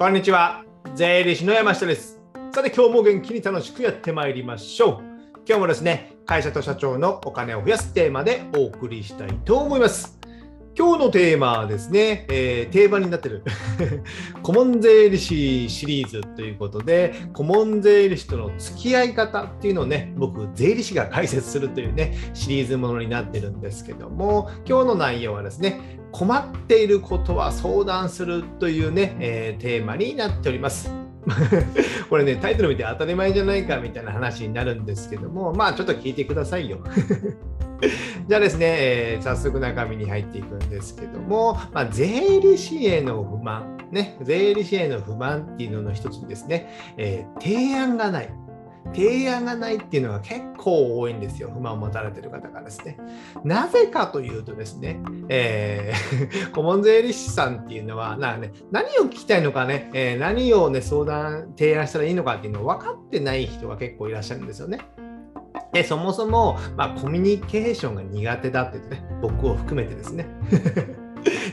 こんにちは。税理士の山下です。さて、今日も元気に楽しくやってまいりましょう。今日もですね、会社と社長のお金を増やすテーマでお送りしたいと思います。今日のテーマはですね、えー定番になってる 顧問税理士シリーズということで、顧問税理士との付き合い方っていうのをね、僕、税理士が解説するというね、シリーズものになってるんですけども、今日の内容はですね、困っていることは相談するというね、えーテーマになっております。これね、タイトル見て当たり前じゃないかみたいな話になるんですけども、まあちょっと聞いてくださいよ。じゃあですね、えー早速中身に入っていくんですけども、まあ、税理士への不満、ね、税理士への不満っていうのの一つにですね、えー提案がない。提案がないっていうのが結構多いんですよ、不満を持たれてる方がですね。なぜかというとですね、えー顧問税理士さんっていうのは、なね、何を聞きたいのかね、えー何をね、相談、提案したらいいのかっていうのを分かってない人が結構いらっしゃるんですよね。で、そもそも、まあ、コミュニケーションが苦手だって言ってね、僕を含めてですね。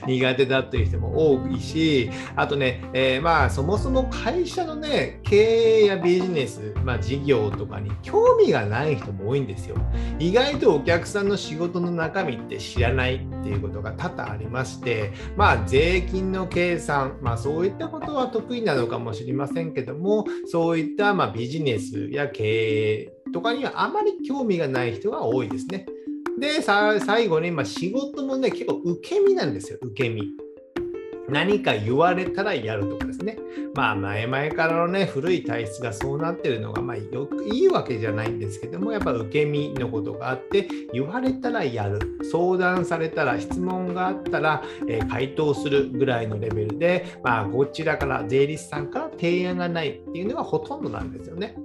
苦手だという人も多いし、あとね、えーまあそもそも会社のね、経営やビジネス、まあ、事業とかに興味がない人も多いんですよ。意外とお客さんの仕事の中身って知らないっていうことが多々ありまして、まあ税金の計算、まあそういったことは得意なのかもしれませんけども、そういったまあビジネスや経営とかにはあまり興味がない人が多いですね。で、さ最後に、まあ、仕事もね、結構受け身なんですよ、受け身。何か言われたらやるとかですね。まあ、前々からのね、古い体質がそうなってるのが、まあ、よくいいわけじゃないんですけども、やっぱ受け身のことがあって、言われたらやる。相談されたら、質問があったら、えー回答するぐらいのレベルで、まあ、こちらから、税理士さんから提案がないっていうのがほとんどなんですよね。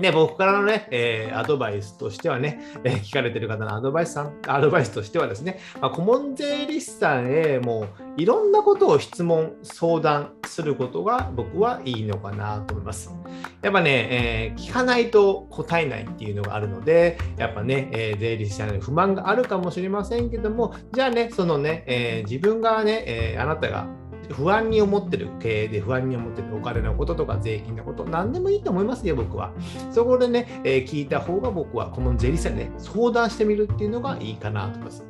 で、僕からのね、えーアドバイスとしてはね、えー聞かれてる方のアドバイスさん、アドバイスとしてはですね、まあ、顧問税理士さんへもういろんなことを質問、相談することが僕はいいのかなと思います。やっぱね、えー聞かないと答えないっていうのがあるので、やっぱね、え税理士さんに不満があるかもしれませんけども、じゃあね、そのね、え自分がね、えあなたが不安に思ってる経営で不安に思ってるお金のこととか税金のこと、何でもいいと思いますよ、僕は。そこでね、えー聞いた方が僕はこの税理士さんね、相談してみるっていうのがいいかなと思います。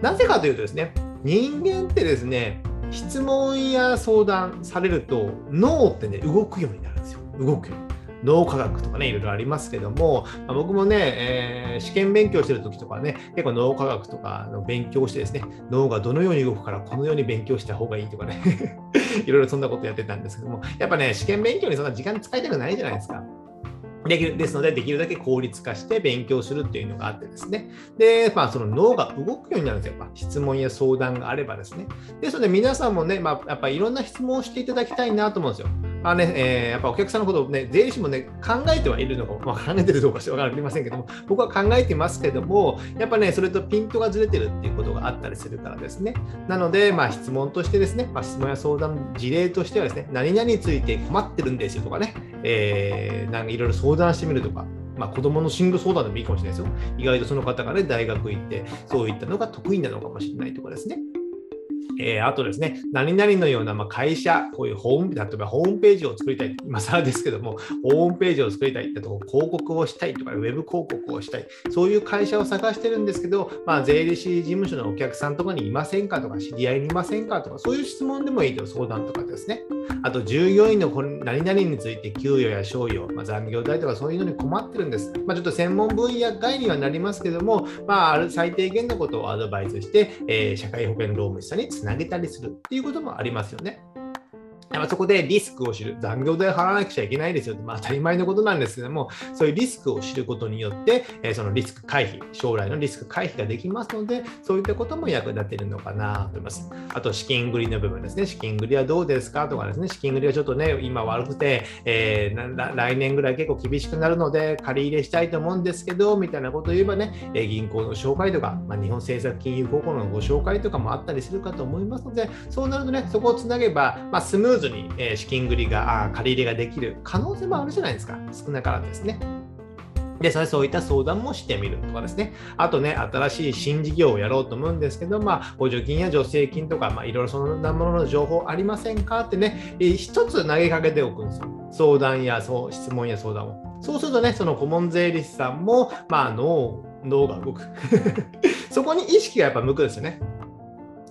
なぜかというとですね、人間ってですね、質問や相談されると脳ってね、動くようになるんですよ。動くように。脳科学とかね、いろいろありますけども、ま僕もね、えー試験勉強してる時とかね、結構脳科学とかの勉強してですね、脳がどのように動くからこのように勉強した方がいいとかね、いろいろそんなことやってたんですけども、やっぱね、試験勉強にそんな時間使いたくないじゃないですか。できるですので、できるだけ効率化して勉強するっていうのがあってですね。で、まあ、その脳が動くようになるんですよ。やっぱ質問や相談があればですね。ですので、皆さんもね、まあ、やっぱりいろんな質問をしていただきたいなと思うんですよ。まあね、えーやっぱお客さんのことをね、税理士もね、考えてはいるのか、まあ、考えてるどうかしてわかりませんけども、僕は考えてますけども、やっぱね、それとピントがずれてるっていうことがあったりするからですね。なので、まあ、質問としてですね、まあ、質問や相談事例としてはですね、何々について困ってるんですよとかね、えーなんかいろいろ相談してみるとか、まあ、子供の進路相談でもいいかもしれないですよ。意外とその方がね、大学行って、そういったのが得意なのかもしれないとかですね。えーあとですね、何々のようなまあ会社、こういうホーム、例えばホームページを作りたい、今更ですけども、ホームページを作りたいってとこ、広告をしたいとか、ウェブ広告をしたい、そういう会社を探してるんですけど、まあ、税理士事務所のお客さんとかにいませんかとか、知り合いにいませんかとか、そういう質問でもいいと相談とかですね。あと、従業員の何々について給与や賞与、まあ、残業代とかそういうのに困ってるんです。まあ、ちょっと専門分野外にはなりますけども、まあ、最低限のことをアドバイスして、えー社会保険労務士さんにつなげたりするっていうこともありますよね。まあそこでリスクを知る、残業代払わなくちゃいけないですよって、まあ、当たり前のことなんですけども、そういうリスクを知ることによって、えそのリスク回避、将来のリスク回避ができますので、そういったことも役立てるのかなと思います。あと、資金繰りの部分ですね。資金繰りはどうですかとかですね、資金繰りはちょっとね、今悪くて、えー来年ぐらい結構厳しくなるので、借り入れしたいと思うんですけど、みたいなことを言えばね、え銀行の紹介とか、まあ、日本政策金融高校のご紹介とかもあったりするかと思いますので、そうなるとね、そこをつなげば、まあ、スムーズに、え資金繰りが、あ借り入れができる可能性もあるじゃないですか。少なからずですね。で、それそういった相談もしてみるとかですね。あとね、新しい新事業をやろうと思うんですけど、まあ、補助金や助成金とか、まあ、いろいろそんなものの情報ありませんかってね、一つ投げかけておくんですよ。相談やそう質問や相談を。そうするとね、その顧問税理士さんも、まあ、脳、脳が動く。そこに意識がやっぱ向くんですよね。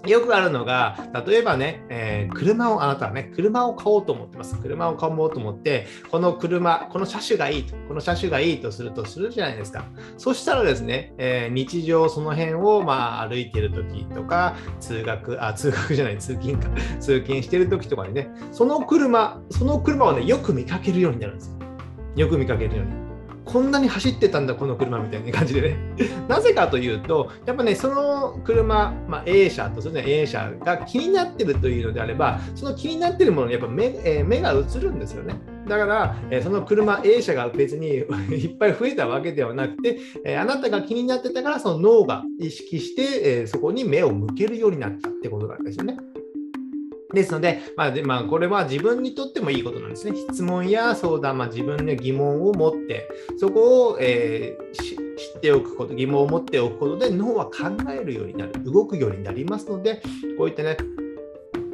よくあるのが、例えばね、えー、車を、あなたはね、車を買おうと思ってます。車を買おうと思って、この車、この車種がいいと、この車種がいいとするとするじゃないですか。そしたらですね、えー、日常その辺を、まあ、歩いてる時とか、通学、あ、通学じゃない、通勤か、通勤してる時とかにね、その車、その車をね、よく見かけるようになるんですよ。よく見かけるように。こんなに走ってたんだ、この車みたいな感じでね。なぜかというと、やっぱね、その車、まあ、A 車とするね、A 車が気になってるというのであれば、その気になってるものにやっぱ目,、えー、目が映るんですよね。だから、えー、その車 A 車が別に いっぱい増えたわけではなくて、えー、あなたが気になってたから、その脳が意識して、え、そこに目を向けるようになったってことなんですよね。ですので、まあでまあ、これは自分にとってもいいことなんですね。質問や相談、まあ、自分の疑問を持って、そこを、えー、知っておくこと、疑問を持っておくことで脳は考えるようになる、動くようになりますので、こういったね、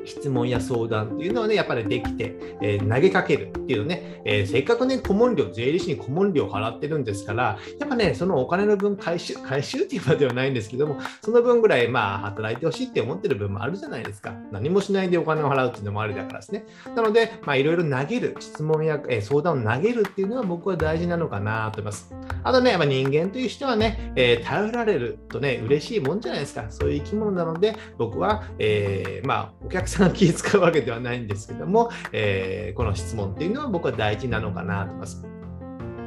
質問や相談っていうのはね、やっぱりできて、えー、投げかけるっていうね、えー、せっかくね、顧問料、税理士に顧問料を払ってるんですから、やっぱね、そのお金の分回収、回収っていうまではないんですけども、その分ぐらい、まあ、働いてほしいって思ってる分もあるじゃないですか。何もしないでお金を払うっていうのもありだからですね。なので、まあ、いろいろ投げる、質問や、えー、相談を投げるっていうのは僕は大事なのかなと思います。あとね、やっぱ人間という人はね、えー、頼られるとね、嬉しいもんじゃないですか。そういう生き物なので、僕は、えー、まあ、お客さん気遣うわけではないんですけども、えー、この質問っていうのは僕は大事なのかなと思います。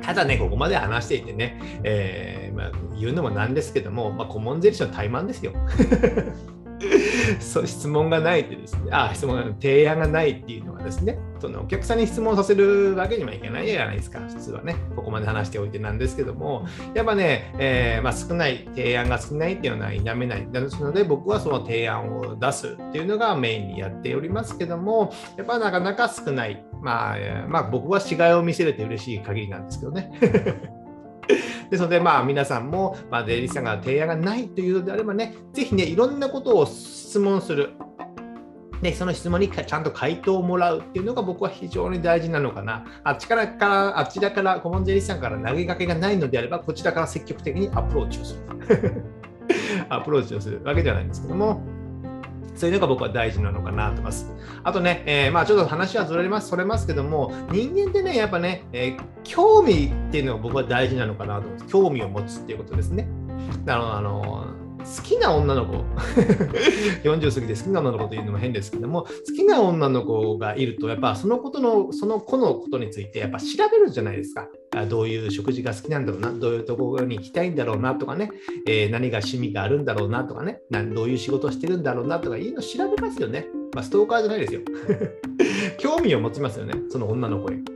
ただね、ここまで話していてね、えーまあ、言うのもなんですけども、まあ、顧問税理士の怠慢ですよ。そう質問がないってですね、あ質問提案がないっていうのはですね、そのお客さんに質問させるわけにはいけないじゃないですか、普通はね。ここまで話しておいてなんですけども、やっぱね、えー、まあ、少ない、提案が少ないっていうのは否めない。ですので、僕はその提案を出すっていうのがメインにやっておりますけども、やっぱなかなか少ない。まあ、まあ、僕は違いを見せれて嬉しい限りなんですけどね。ですので、まあ、皆さんも、まあ、税理士さんが提案がないというのであればね、ぜひね、いろんなことを質問する。で、その質問にちゃんと回答をもらうっていうのが僕は非常に大事なのかな。あっちからから、あちらから、顧問税理士さんから投げかけがないのであれば、こちらから積極的にアプローチをする。アプローチをするわけじゃないんですけども、そういうのが僕は大事なのかなと思います。あとね、えー、まあちょっと話はずれます、それますけども、人間ってね、やっぱね、えー、興味っていうのが僕は大事なのかなと思います。興味を持つっていうことですね。あのあの好きな女の子。40過ぎて好きな女の子というのも変ですけども好きな女の子がいるとやっぱそのことのその子のことについてやっぱ調べるじゃないですか。どういう食事が好きなんだろうなどういうところに行きたいんだろうなとかね、えー、何が趣味があるんだろうなとかね。どういう仕事をしてるんだろうなとかいいの調べますよね、まあ、ストーカーじゃないですよ。興味を持ちますよねその女の子に。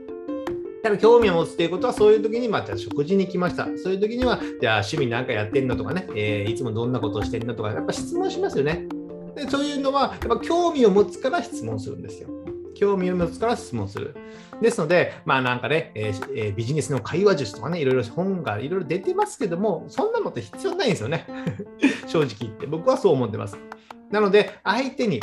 ただ興味を持つということは、そういう時に、まあ、じゃあ食事に来ました。そういう時には、じゃあ趣味なんかやってんのとかね、えー、いつもどんなことをしてんのとか、やっぱ質問しますよね。でそういうのは、やっぱ興味を持つから質問するんですよ。興味を持つから質問する。ですので、まあなんかね、えーえー、ビジネスの会話術とかね、いろいろ本がいろいろ出てますけども、そんなのって必要ないんですよね。正直言って。僕はそう思ってます。なので、相手に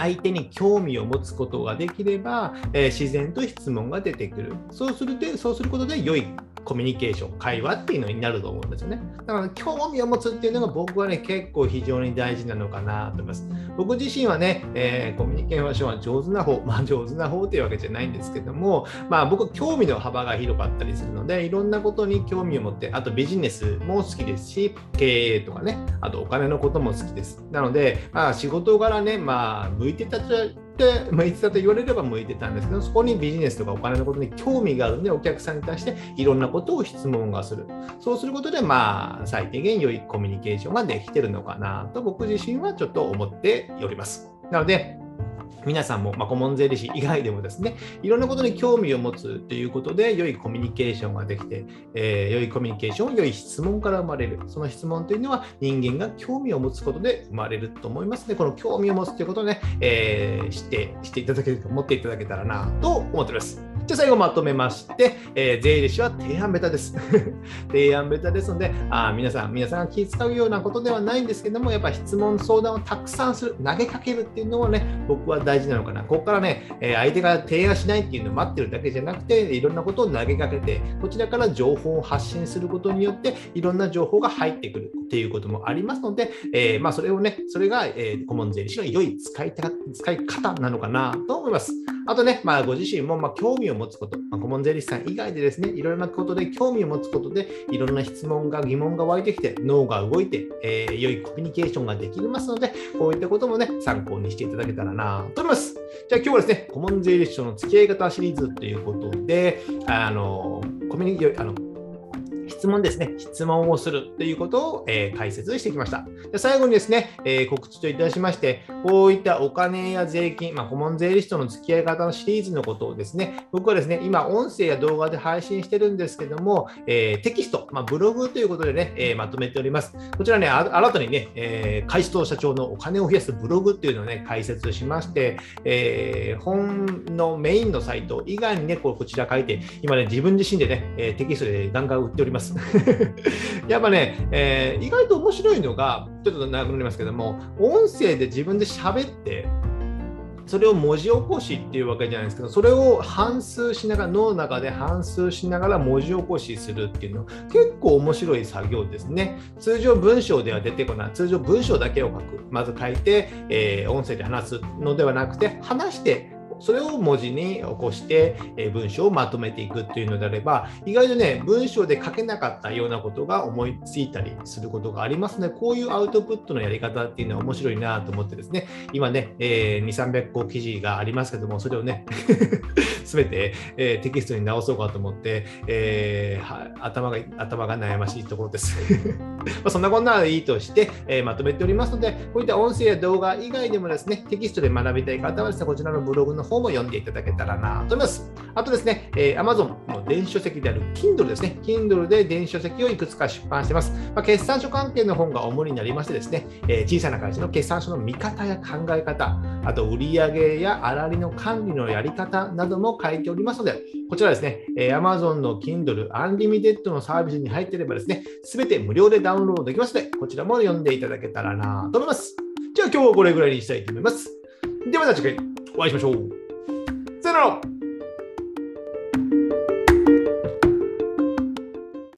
相手に興味を持つことができれば、えー、自然と質問が出てくる。そうするでそうすることで良いコミュニケーション、会話っていうのになると思うんですよね。だから興味を持つっていうのが僕はね、結構非常に大事なのかなと思います。僕自身はね、えー、コミュニケーションは上手な方、まあ上手な方というわけじゃないんですけども、まあ僕興味の幅が広かったりするので、いろんなことに興味を持って、あとビジネスも好きですし、経営とかね、あとお金のことも好きです。なので、まあ仕事柄ね、まあ向いてたで、まあ、いつだと言われれば向いてたんですけど、そこにビジネスとかお金のことに興味があるので、お客さんに対していろんなことを質問がする。そうすることで、まあ、最低限良いコミュニケーションができてるのかなと、僕自身はちょっと思っております。なので、皆さんも、まあ、顧問税理士以外でもですね、いろんなことに興味を持つということで、良いコミュニケーションができて、えー、良いコミュニケーション、良い質問から生まれる。その質問というのは人間が興味を持つことで生まれると思いますので、この興味を持つということをね、えー、して、していただけると思っていただけたらなと思っております。じゃあ最後まとめまして、えー、税理士は提案ベタです。提案ベタですので、あ皆さん、皆さんが気遣うようなことではないんですけども、やっぱ質問、相談をたくさんする、投げかけるっていうのはね、僕は大事なのかな。ここからね、え相手が提案しないっていうのを待ってるだけじゃなくて、いろんなことを投げかけて、こちらから情報を発信することによって、いろんな情報が入ってくるっていうこともありますので、えー、まあ、それをね、それが、えー、顧問税理士の良い使い使い方なのかなと思います。あとね、まあ、ご自身もま興味を持つこと、まあ、顧問税理士さん以外でですね、いろいろなことで興味を持つことで、いろんな質問が、疑問が湧いてきて、脳が動いて、えー、良いコミュニケーションができますので、こういったこともね、参考にしていただけたらなと思います。じゃあ今日はですね、顧問税理士との付き合い方シリーズということで、あの、コミュニケーション、あの、質問ですね、質問をするということを、えー、解説してきました。で最後にですね、えー、告知といたしまして、こういったお金や税金、まあ、顧問税理士との付き合い方のシリーズのことをですね、僕はですね、今、音声や動画で配信してるんですけども、えー、テキスト、まあ、ブログということでね、えまとめております。こちらね、新たにね、え開始と社長のお金を増やすブログっていうのをね、解説しまして、え本のメインのサイト以外にね、ここちら書いて、今ね、自分自身でね、テキストでガンガン売っております。やっぱね、えー、意外と面白いのが、ちょっと長くなりますけども、音声で自分で喋って、それを文字起こしっていうわけじゃないですけど、それを反数しながら、脳の中で反数しながら文字起こしするっていうのは、結構面白い作業ですね。通常文章では出てこない、通常文章だけを書く。まず書いて、えー、音声で話すのではなくて、話してそれを文字に起こして、え文章をまとめていくっていうのであれば、意外とね、文章で書けなかったようなことが思いついたりすることがありますので、こういうアウトプットのやり方っていうのは面白いなと思ってですね、今ね、えー、2、300個記事がありますけども、それをね、すべて、えー、テキストに直そうかと思って、えー、頭が頭が悩ましいところです。まそんなこんなでいいとして、えー、まとめておりますので、こういった音声や動画以外でもですね、テキストで学びたい方はですね、こちらのブログのの方も読んでいただけたらなと思います。あとですね、え、Amazon の電子書籍である Kindle ですね。Kindle で電子書籍をいくつか出版してます。まあ、決算書関係の本が主になりましてですね、えー、小さな会社の決算書の見方や考え方、あと売上や粗利の管理のやり方なども書いておりますので、こちらですね、え、Amazon の Kindle Unlimited のサービスに入っていればですね、すべて無料でダウンロードできますので、こちらも読んでいただけたらなと思います。じゃあ今日はこれぐらいにしたいと思います。ではまた次回お会いしましょう。さよなら